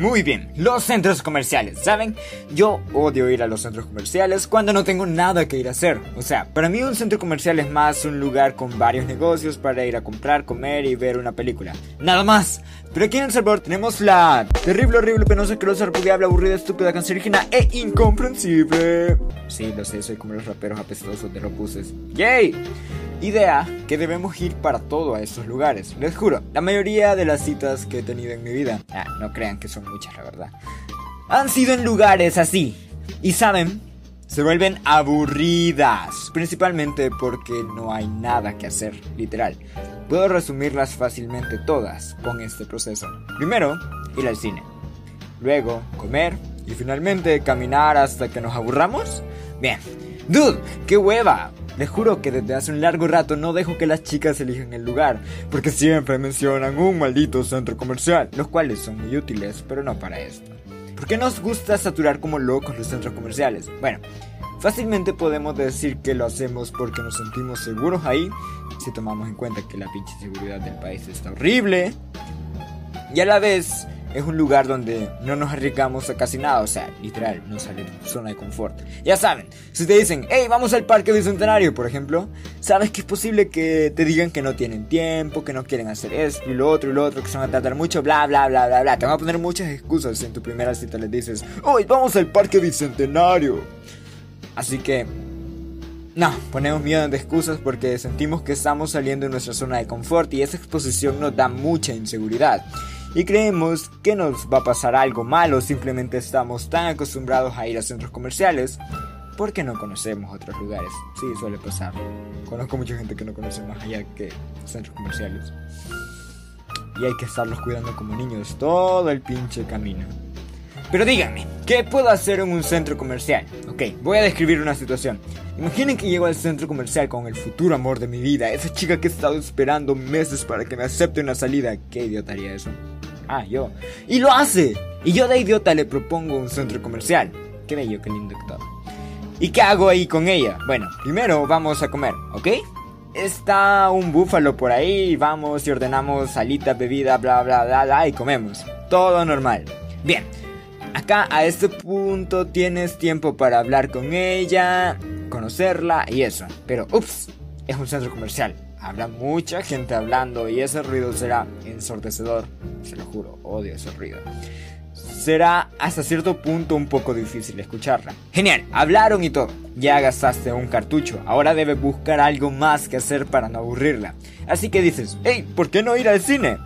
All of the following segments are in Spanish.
Muy bien, los centros comerciales, ¿saben? Yo odio ir a los centros comerciales cuando no tengo nada que ir a hacer. O sea, para mí un centro comercial es más un lugar con varios negocios para ir a comprar, comer y ver una película. Nada más. Pero aquí en El Salvador tenemos la terrible, horrible, penosa, asquerosa, repudiable, aburrida, estúpida, cancerígena e incomprensible. Sí, lo sé, soy como los raperos apestosos de los. ¡Yay! Idea que debemos ir para todo a estos lugares. Les juro, la mayoría de las citas que he tenido en mi vida, ah, no crean que son muchas, la verdad, han sido en lugares así. Y saben, se vuelven aburridas, principalmente porque no hay nada que hacer, literal. Puedo resumirlas fácilmente todas con este proceso. Primero, ir al cine. Luego, comer. Y finalmente, caminar hasta que nos aburramos. Bien. Dude, qué hueva. Les juro que desde hace un largo rato no dejo que las chicas elijan el lugar, porque siempre mencionan un maldito centro comercial, los cuales son muy útiles, pero no para esto. ¿Por qué nos gusta saturar como locos los centros comerciales? Bueno, fácilmente podemos decir que lo hacemos porque nos sentimos seguros ahí, si tomamos en cuenta que la pinche seguridad del país está horrible, y a la vez es un lugar donde no nos arriesgamos a casi nada, o sea, literal, no sale de zona de confort. Ya saben, si te dicen, hey, vamos al parque bicentenario, por ejemplo, sabes que es posible que te digan que no tienen tiempo, que no quieren hacer esto y lo otro y lo otro, que se van a tratar mucho, bla, bla, bla, bla, bla. Te van a poner muchas excusas si en tu primera cita les dices, hoy vamos al parque bicentenario. Así que no, ponemos miedo de excusas porque sentimos que estamos saliendo de nuestra zona de confort y esa exposición nos da mucha inseguridad y creemos que nos va a pasar algo malo, simplemente estamos tan acostumbrados a ir a centros comerciales porque no conocemos otros lugares. Sí, suele pasar. Conozco mucha gente que no conoce más allá que centros comerciales. Y hay que estarlos cuidando como niños todo el pinche camino. Pero díganme, ¿qué puedo hacer en un centro comercial? Ok, voy a describir una situación. Imaginen que llego al centro comercial con el futuro amor de mi vida, esa chica que he estado esperando meses para que me acepte una salida. ¿Qué idiota haría eso? Ah, yo. Y lo hace. Y yo de idiota le propongo un centro comercial. Qué bello, qué lindo todo. ¿Y qué hago ahí con ella? Bueno, primero vamos a comer, ¿ok? Está un búfalo por ahí, vamos y ordenamos salita, bebida, bla, bla, bla, bla, y comemos. Todo normal. Bien, acá a este punto tienes tiempo para hablar con ella, conocerla y eso. Pero, ups, es un centro comercial. Habrá mucha gente hablando y ese ruido será ensordecedor. Se lo juro, odio ese ruido. Será hasta cierto punto un poco difícil escucharla. Genial, hablaron y todo. Ya gastaste un cartucho, ahora debes buscar algo más que hacer para no aburrirla. Así que dices, hey, ¿por qué no ir al cine?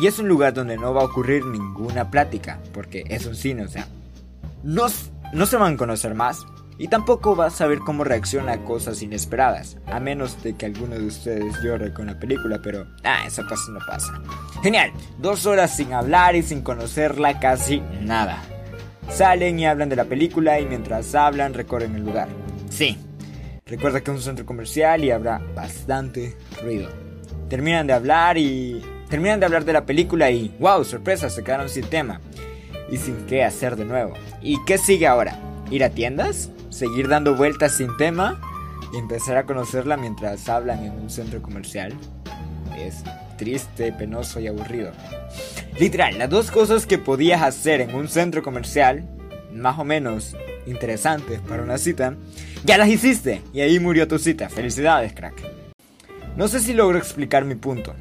Y es un lugar donde no va a ocurrir ninguna plática, porque es un cine, o sea, no, no se van a conocer más, y tampoco vas a ver cómo reacciona a cosas inesperadas, a menos de que alguno de ustedes llore con la película, pero ah, eso casi no pasa. Genial, dos horas sin hablar y sin conocerla casi nada. Salen y hablan de la película y mientras hablan recorren el lugar. Sí, recuerda que es un centro comercial y habrá bastante ruido. Terminan de hablar y... Terminan de hablar de la película y... ¡Wow! Sorpresa, se quedaron sin tema. Y sin qué hacer de nuevo. ¿Y qué sigue ahora? ¿Ir a tiendas? Seguir dando vueltas sin tema y empezar a conocerla mientras hablan en un centro comercial. Es triste, penoso y aburrido. Literal, las dos cosas que podías hacer en un centro comercial, más o menos interesantes para una cita, ya las hiciste y ahí murió tu cita. Felicidades, crack. No sé si logro explicar mi punto.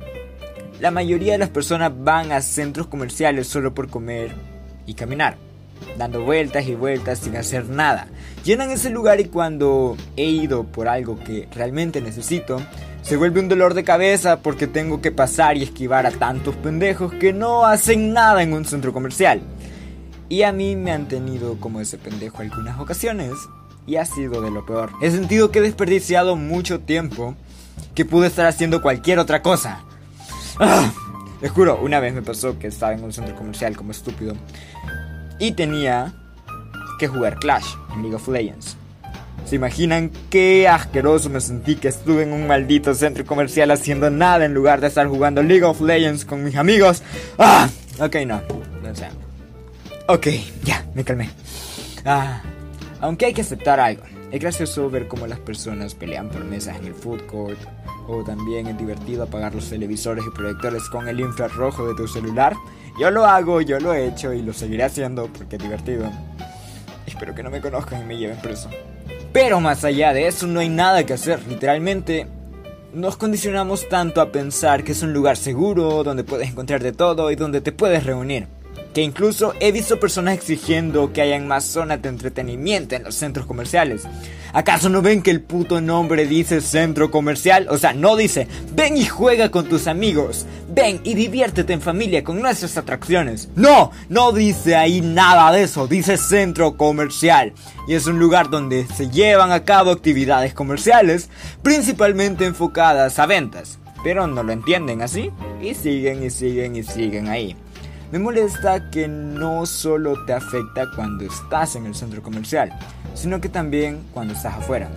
La mayoría de las personas van a centros comerciales solo por comer y caminar dando vueltas y vueltas sin hacer nada. Llenan ese lugar y cuando he ido por algo que realmente necesito, se vuelve un dolor de cabeza porque tengo que pasar y esquivar a tantos pendejos que no hacen nada en un centro comercial. Y a mí me han tenido como ese pendejo algunas ocasiones y ha sido de lo peor. He sentido que he desperdiciado mucho tiempo que pude estar haciendo cualquier otra cosa. ¡Ah! Les juro, una vez me pasó que estaba en un centro comercial como estúpido y tenía que jugar Clash en League of Legends. ¿Se imaginan qué asqueroso me sentí que estuve en un maldito centro comercial haciendo nada en lugar de estar jugando League of Legends con mis amigos? ¡Ah! Ok, no. no sé. Ok, ya, me calmé. Ah, aunque hay que aceptar algo. Es gracioso ver cómo las personas pelean por mesas en el food court. O también es divertido apagar los televisores y proyectores con el infrarrojo de tu celular Yo lo hago, yo lo he hecho y lo seguiré haciendo porque es divertido. Espero que no me conozcan y me lleven preso. Pero más allá de eso no hay nada que hacer. Literalmente nos condicionamos tanto a pensar que es un lugar seguro, donde puedes encontrar de todo y donde te puedes reunir que incluso he visto personas exigiendo que hayan más zonas de entretenimiento en los centros comerciales. ¿Acaso no ven que el puto nombre dice centro comercial? O sea, no dice, ven y juega con tus amigos, ven y diviértete en familia con nuestras atracciones. No, no dice ahí nada de eso, dice centro comercial. Y es un lugar donde se llevan a cabo actividades comerciales, principalmente enfocadas a ventas. Pero no lo entienden así, y siguen y siguen y siguen ahí. Me molesta que no solo te afecta cuando estás en el centro comercial, sino que también cuando estás afuera.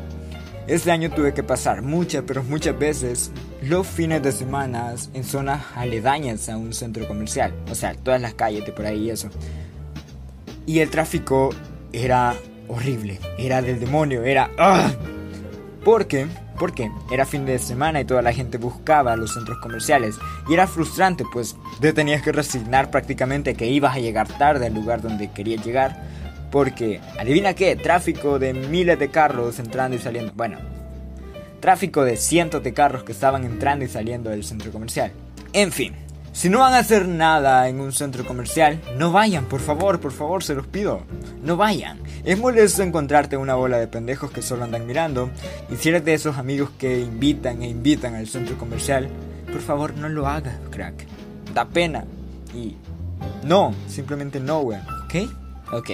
Este año tuve que pasar muchas, pero muchas veces los fines de semana en zonas aledañas a un centro comercial. O sea, todas las calles de por ahí y eso. Y el tráfico era horrible, era del demonio, era... ¡ah! Porque porque era fin de semana y toda la gente buscaba los centros comerciales y era frustrante pues te tenías que resignar prácticamente que ibas a llegar tarde al lugar donde querías llegar porque adivina qué, tráfico de miles de carros entrando y saliendo, bueno, tráfico de cientos de carros que estaban entrando y saliendo del centro comercial. En fin, si no van a hacer nada en un centro comercial, no vayan, por favor, por favor, se los pido. No vayan. Es molesto encontrarte una bola de pendejos que solo andan mirando. Y si eres de esos amigos que invitan e invitan al centro comercial, por favor no lo hagas, crack. Da pena. Y no, simplemente no, weón. ¿Ok? Ok.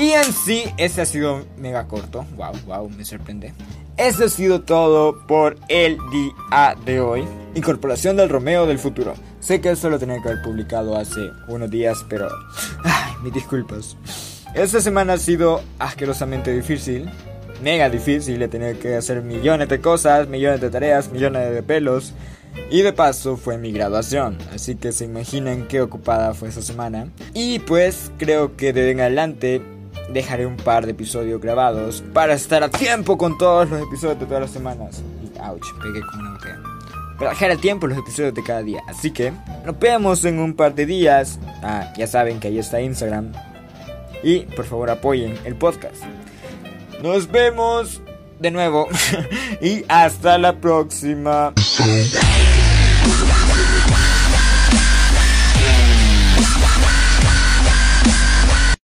Y en sí, ese ha sido mega corto. Wow, wow, me sorprende. Eso ha sido todo por el día de hoy. Incorporación del Romeo del futuro. Sé que eso lo tenía que haber publicado hace unos días, pero... Ay, mis disculpas. Esta semana ha sido asquerosamente difícil. Mega difícil. He tenido que hacer millones de cosas, millones de tareas, millones de pelos. Y de paso fue mi graduación, así que se imaginen qué ocupada fue esa semana. Y pues creo que de en adelante dejaré un par de episodios grabados para estar a tiempo con todos los episodios de todas las semanas. Y ouch, pegué con una botella. Para dejar a tiempo los episodios de cada día. Así que nos vemos en un par de días. Ah, ya saben que ahí está Instagram. Y por favor apoyen el podcast. Nos vemos de nuevo. y hasta la próxima.